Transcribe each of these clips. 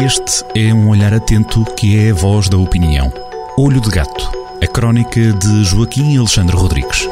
Este é um olhar atento que é a voz da opinião. Olho de Gato, a crónica de Joaquim Alexandre Rodrigues.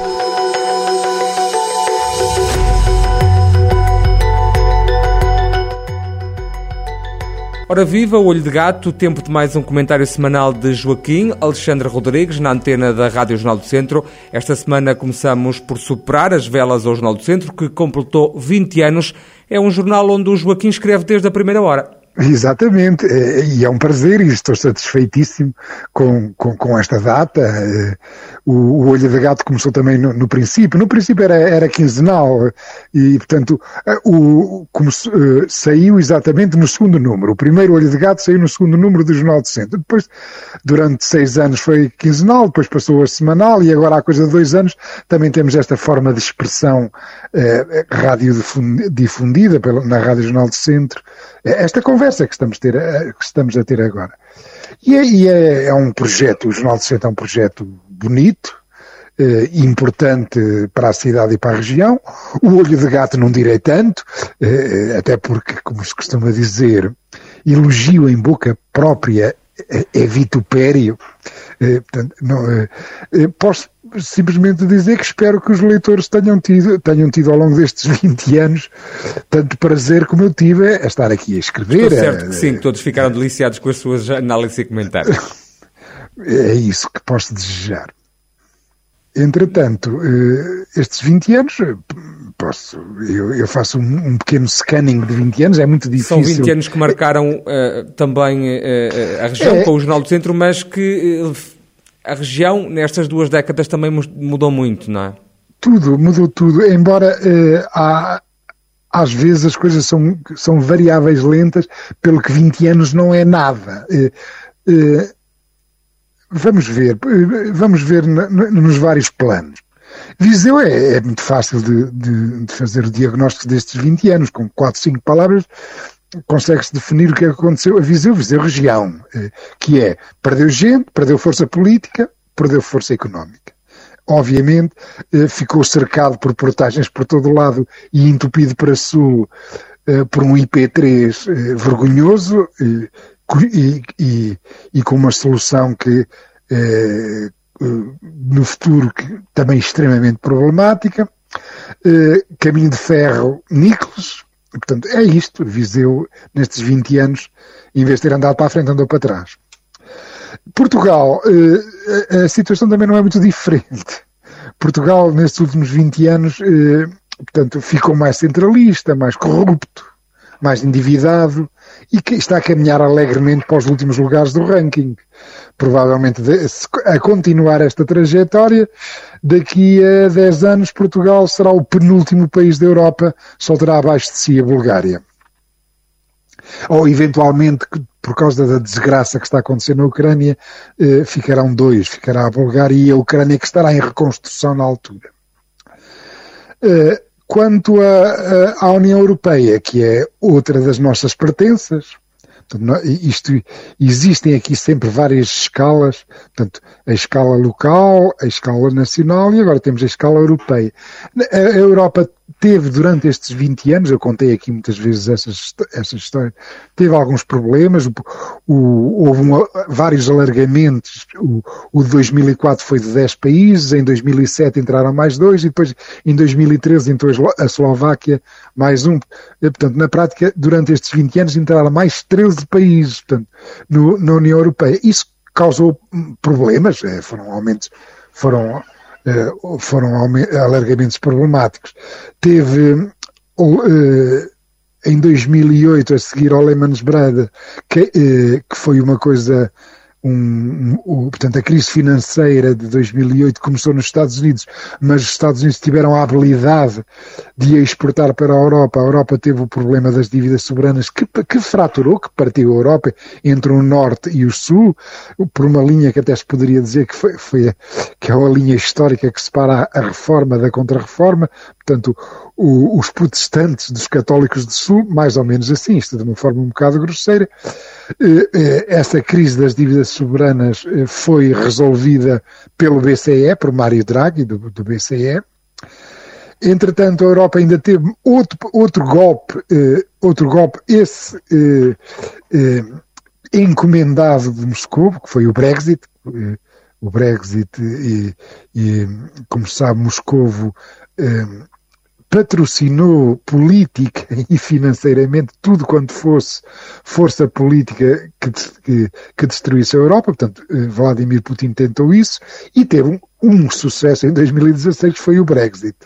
Ora viva, Olho de Gato, tempo de mais um comentário semanal de Joaquim Alexandre Rodrigues na antena da Rádio Jornal do Centro. Esta semana começamos por superar as velas ao Jornal do Centro, que completou 20 anos. É um jornal onde o Joaquim escreve desde a primeira hora. Exatamente, é, e é um prazer e estou satisfeitíssimo com, com, com esta data. É, o, o, Olho de Gato começou também no, no, princípio, no princípio era, era quinzenal e, portanto, é, o, como, saiu exatamente no segundo número. O primeiro Olho de Gato saiu no segundo número do Jornal do Centro. Depois, durante seis anos foi quinzenal, depois passou a semanal e agora há coisa de dois anos também temos esta forma de expressão eh, radiodifundida pela, na Rádio Jornal do Centro. Esta conversa conversa que estamos, ter, eh, que estamos a ter agora. E, é, é, é, um projeto, o Jornal de Centro é um projeto bonito, eh, importante para a cidade e para a região. O olho de gato não direi tanto, eh, até porque, como se costuma dizer, elogio em boca própria é, é vitupério. Eh, portanto, não, eh, posso simplesmente dizer que espero que os leitores tenham tido, tenham tido ao longo destes 20 anos tanto prazer como eu tive a estar aqui a escrever. Estou certo que sim, todos ficaram deliciados com as suas análises e comentários. É isso que posso desejar. Entretanto, estes 20 anos, posso, eu, eu faço um, um, pequeno scanning de 20 anos, é muito difícil. São 20 anos que marcaram uh, também uh, a região é, com o Jornal do Centro, mas que uh, a região nestas duas décadas também mudou muito, não é? Tudo, mudou tudo, embora há, às vezes as coisas são, são variáveis lentas, pelo que 20 anos não é nada. Vamos ver, vamos ver nos vários planos. Viseu é, é muito fácil de, de, de, fazer o diagnóstico destes 20 anos, com 4, 5 palavras consegue-se definir o que é aconteceu a Viseu, Viseu região, eh, que é, perdeu gente, perdeu força política, perdeu força económica. Obviamente, eh, ficou cercado por portagens por todo lado e entupido para sul eh, por um IP3 vergonhoso e, e, e com uma solução que no futuro que, também extremamente problemática. Uh, caminho de ferro Nicolas, portanto é isto, Viseu nestes 20 anos, em vez de ter andado para a frente, andou para trás. Portugal, uh, a, situação também não é muito diferente. Portugal nestes últimos 20 anos, uh, portanto, ficou mais centralista, mais corrupto, mais endividado e que está a caminhar alegremente para os últimos lugares do ranking. Provavelmente a continuar esta trajetória, daqui a 10 anos Portugal será o penúltimo país da Europa, só terá abaixo de si a Bulgária. Ou eventualmente, por causa da desgraça que está acontecendo na Ucrânia, eh, ficarão dois, ficará a Bulgária e a Ucrânia que estará em reconstrução na altura. Eh, Quanto à União Europeia, que é outra das nossas pertenças, isto, existem aqui sempre várias escalas, portanto, a escala local, a escala nacional e agora temos a escala europeia. A Europa teve durante estes 20 anos, eu contei aqui muitas vezes essas, essas histórias, teve alguns problemas, o, o, houve uma, vários alargamentos, o, o de 2004 foi de 10 países, em 2007 entraram mais dois e depois em 2013 entrou a Eslováquia mais um. Portanto, na prática, durante estes 20 anos entraram mais 13 países portanto, no, na União Europeia. Isso causou problemas, eh, foram aumentos, foram foram alargamentos problemáticos. Teve eh, em 2008, a seguir ao Lehman Brothers, que, eh, que foi uma coisa um, um, portanto, a crise financeira de 2008 começou nos Estados Unidos, mas os Estados Unidos tiveram a habilidade de exportar para a Europa. A Europa teve o problema das dívidas soberanas que, que fraturou, que partiu a Europa entre o Norte e o Sul, por uma linha que até se poderia dizer que foi, foi que é a linha histórica que separa a reforma da contra-reforma. Portanto, o, os protestantes dos católicos do Sul, mais ou menos assim, isto de uma forma um bocado grosseira. Eh, eh, essa crise das dívidas soberanas eh, foi resolvida pelo BCE, por Mário Draghi, do, do BCE, Entretanto, a Europa ainda teve outro, outro golpe, outro golpe, esse encomendado de Moscou, que foi o Brexit. O Brexit, e, e como se sabe, Moscovo eh, patrocinou política e financeiramente tudo quanto fosse força política que, que, que destruísse a Europa. Portanto, eh, Vladimir Putin tentou isso e teve um, um sucesso em 2016, que foi o Brexit.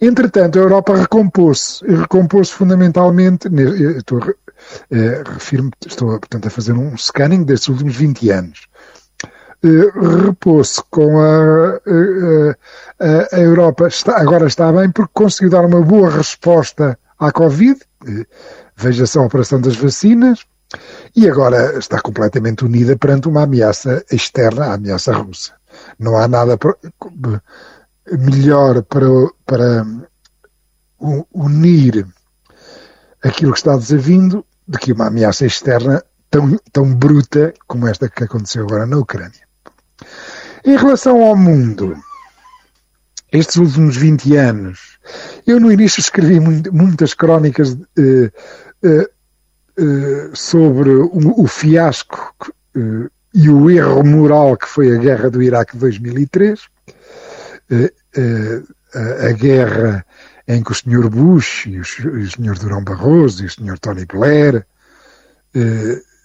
Entretanto, a Europa recompôs-se, recompôs-se fundamentalmente, estou, eh, estou portanto, a fazer um scanning destes últimos 20 anos. Eh, repôs-se com a, a, a, Europa, está, agora está bem porque conseguiu dar uma boa resposta à Covid, eh, veja-se a operação das vacinas, e agora está completamente unida perante uma ameaça externa, a ameaça russa. Não há nada melhor para, para unir aquilo que está desavindo do que uma ameaça externa tão, tão bruta como esta que aconteceu agora na Ucrânia. Em relação ao mundo, estes últimos 20 anos, eu no início escrevi muitas crónicas eh, eh, eh, sobre o, o fiasco e o erro moral que foi a guerra do Iraque de 2003, a, guerra em que o Sr. Bush e o, Sr. Durão Barroso e o Sr. Tony Blair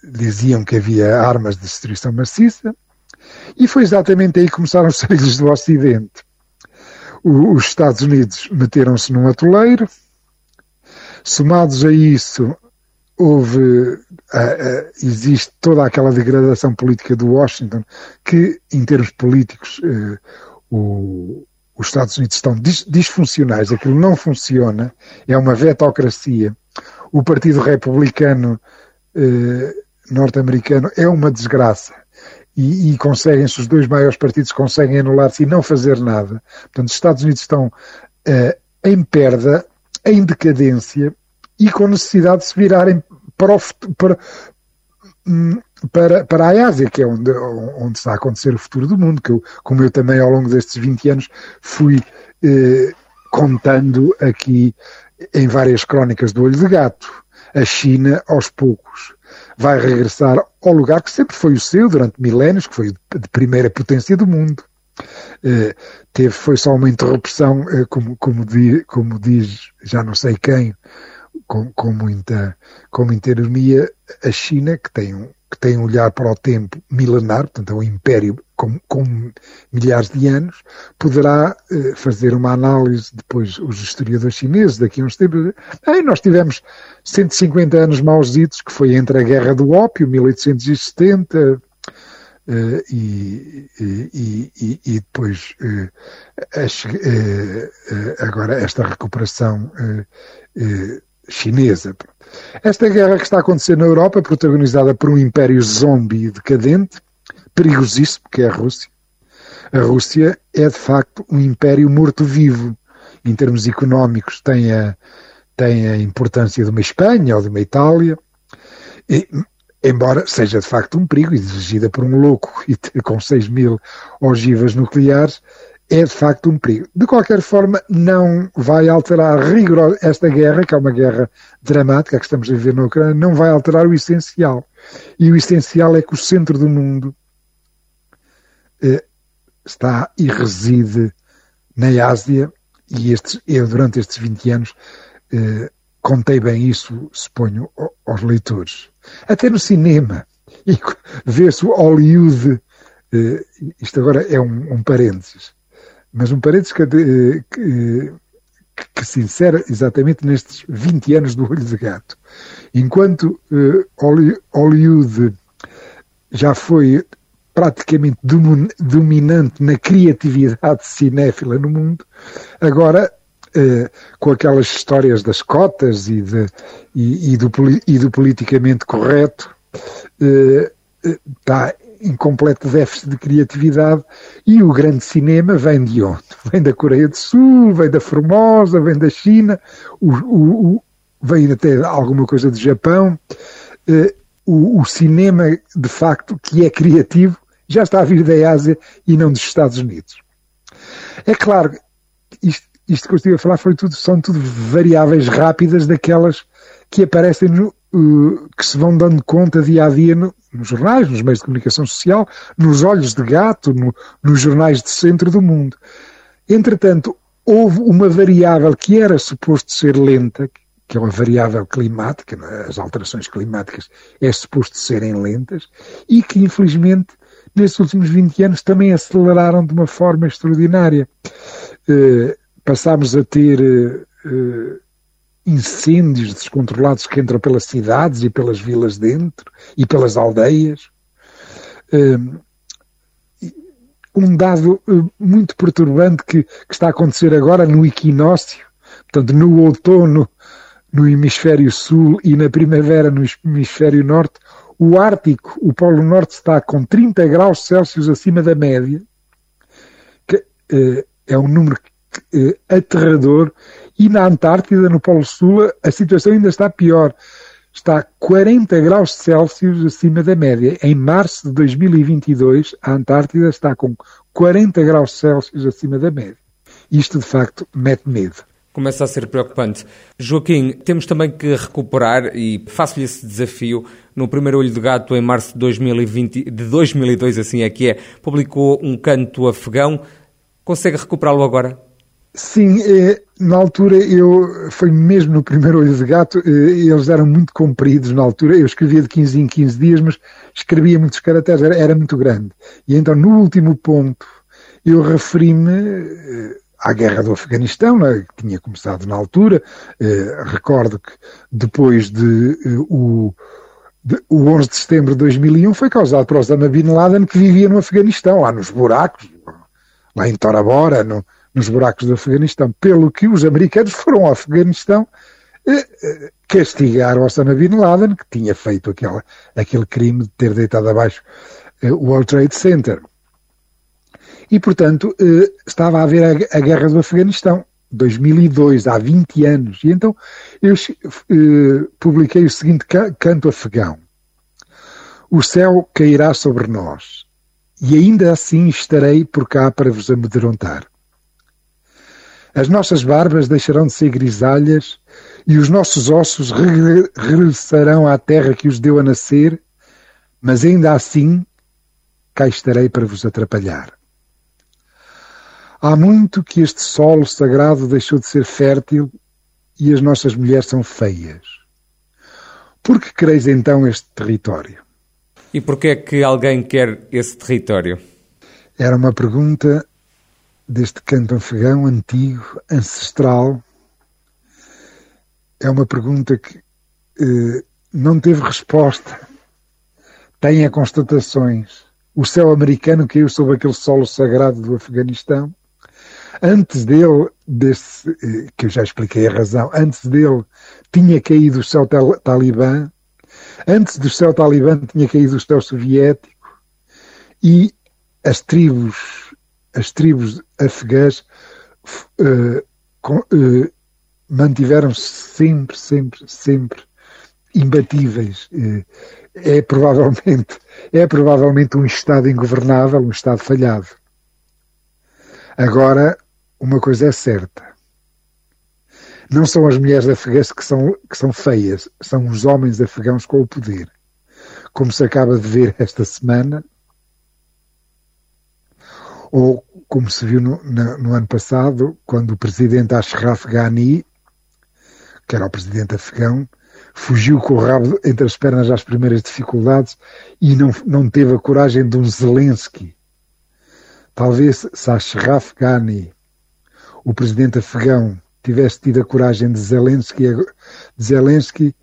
diziam que havia armas de destruição maciça, e foi exatamente aí que começaram os sarilhos do Ocidente. O, os Estados Unidos meteram-se num atoleiro, somados a isso, houve, existe toda aquela degradação política do Washington, que, em termos políticos, eh, o, os Estados Unidos estão dis, disfuncionais, aquilo não funciona, é uma vetocracia. O Partido Republicano eh, norte-americano é uma desgraça e, e conseguem-se, os dois maiores partidos conseguem anular-se e não fazer nada. Portanto, os Estados Unidos estão uh, em perda, em decadência e com necessidade de se virarem para, o, para, hum, para, para a Ásia, que é onde, onde está a acontecer o futuro do mundo, que eu, como eu também ao longo destes 20 anos fui eh, contando aqui em várias crónicas do Olho de Gato. A China, aos poucos, vai regressar ao lugar que sempre foi o seu durante milénios, que foi de primeira potência do mundo. Uh, teve, foi só uma interrupção, uh, como, como, di, como, diz já não sei quem, com, com, muita, com muita ironia, a China, que tem um, que tem um olhar para o tempo milenar, portanto é um império com, com milhares de anos, poderá eh, fazer uma análise, depois os historiadores chineses, daqui a uns tempos, aí nós tivemos 150 anos mausitos, que foi entre a Guerra do Ópio, 1870, Uh, e, e, e, e, depois uh, agora esta recuperação chinesa. Esta guerra que está a acontecer na Europa, protagonizada por um império zombie decadente, perigosíssimo, que é a Rússia. A Rússia é, de facto, um império morto-vivo. Em termos económicos, tem a, tem a importância de uma Espanha ou de uma Itália. E, embora seja, de facto, um perigo, e dirigida por um louco e com 6 mil ogivas nucleares, é de facto um perigo. De qualquer forma, não vai alterar rigor esta guerra, que é uma guerra dramática que estamos a viver na Ucrânia, não vai alterar o essencial. E o essencial é que o centro do mundo eh, está e reside na Ásia, e estes, eu durante estes 20 anos eh, contei bem isso, suponho, aos leitores. Até no cinema. E vê-se o Hollywood, eh, isto agora é um, um parênteses, mas um parênteses que, que, que, se insere exatamente nestes 20 anos do Olho de Gato. Enquanto uh, Hollywood já foi praticamente dominante na criatividade cinéfila no mundo, agora Uh, com aquelas histórias das cotas e, de, e, e, do, e do, politicamente correto, está uh, em completo déficit de criatividade e o grande cinema vem de onde? Vem da Coreia do Sul, vem da Formosa, vem da China, o, o, o, vem até alguma coisa do Japão. Uh, o, cinema, de facto, que é criativo, já está a vir da Ásia e não dos Estados Unidos. É claro, isto, isto que eu estive a falar foi tudo, são tudo variáveis rápidas daquelas que aparecem no, que se vão dando conta dia a dia no, nos jornais, nos meios de comunicação social, nos olhos de gato, no, nos jornais de centro do mundo. Entretanto, houve uma variável que era suposto ser lenta, que é uma variável climática, é? as alterações climáticas é suposto serem lentas, e que infelizmente nestes últimos 20 anos também aceleraram de uma forma extraordinária. Uh, passámos a ter uh, incêndios descontrolados que entram pelas cidades e pelas vilas dentro e pelas aldeias. Uh, um dado muito perturbante que, que, está a acontecer agora no equinócio, portanto, no outono no hemisfério sul e na primavera no hemisfério norte, o Ártico, o Polo Norte, está com 30 graus Celsius acima da média, que uh, é um número uh, aterrador, e na Antártida, no Polo Sul, a situação ainda está pior. Está 40 graus Celsius acima da média. Em março de 2022, a Antártida está com 40 graus Celsius acima da média. Isto, de facto, mete medo começa a ser preocupante. Joaquim, temos também que recuperar, e faço-lhe esse desafio, no primeiro Olho de Gato, em março de, 2020, de 2002, assim é que é, publicou um canto afegão. Consegue recuperá-lo agora? Sim, eh, na altura eu, foi mesmo no primeiro Olho de Gato, eh, eles eram muito compridos na altura, eu escrevia de 15 em 15 dias, mas escrevia muitos caracteres, era, era muito grande. E então no último ponto eu referi-me eh, à guerra do Afeganistão, né, que tinha começado na altura. Recordo que depois de, o, o 11 de setembro de 2001 foi causado por Osama Bin Laden, que vivia no Afeganistão, lá nos buracos, lá em Tora Bora, no, nos buracos do Afeganistão. Pelo que os americanos foram ao Afeganistão eh, eh castigar Osama Bin Laden, que tinha feito aquela, aquele crime de ter deitado abaixo eh, o World Trade Center. E, portanto, estava a haver a, guerra do Afeganistão, 2002, há 20 anos. E então eu publiquei o seguinte canto afegão: O céu cairá sobre nós, e ainda assim estarei por cá para vos amedrontar. As nossas barbas deixarão de ser grisalhas e os nossos ossos regressarão à terra que os deu a nascer, mas ainda assim cá estarei para vos atrapalhar. Há muito que este solo sagrado deixou de ser fértil e as nossas mulheres são feias. Por que quereis então este território? E por que é que alguém quer esse território? Era uma pergunta deste canto afegão antigo, ancestral. É uma pergunta que eh, não teve resposta. Tem a constatações. O céu americano caiu sobre aquele solo sagrado do Afeganistão Antes dele, desse, eh, que eu já expliquei a razão, antes dele tinha caído o céu talibã, antes do céu talibã tinha caído o céu soviético e as tribos, as tribos afegãs uh, uh, mantiveram-se sempre, sempre, sempre imbatíveis. É provavelmente, é provavelmente um Estado ingovernável, um Estado falhado. Agora, uma coisa é certa. Não são as mulheres afegãs que são, que são feias, são os homens afegãos com o poder. Como se acaba de ver esta semana, ou como se viu no, no, no ano passado, quando o presidente Ashraf Ghani, que era o presidente afegão, fugiu com o rabo entre as pernas às primeiras dificuldades e não, não teve a coragem de um Zelensky. Talvez se Ashraf Ghani o presidente afegão tivesse tido a coragem de Zelensky, de Zelensky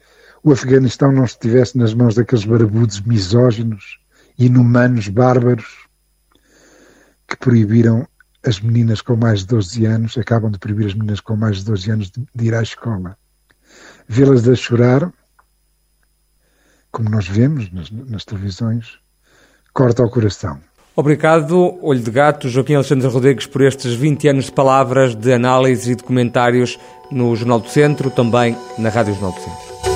o Afeganistão não estivesse nas mãos daqueles barbudos misóginos, inumanos, bárbaros, que proibiram as meninas com mais de 12 anos, acabam de proibir as meninas com mais de 12 anos de, de ir à escola. Vê-las a chorar, como nós vemos nas, nas televisões, corta o coração. Obrigado, Olho de Gato, Joaquim Alexandre Rodrigues, por estes 20 anos de palavras, de análise e de comentários no Jornal do Centro, também na Rádio Jornal do Centro.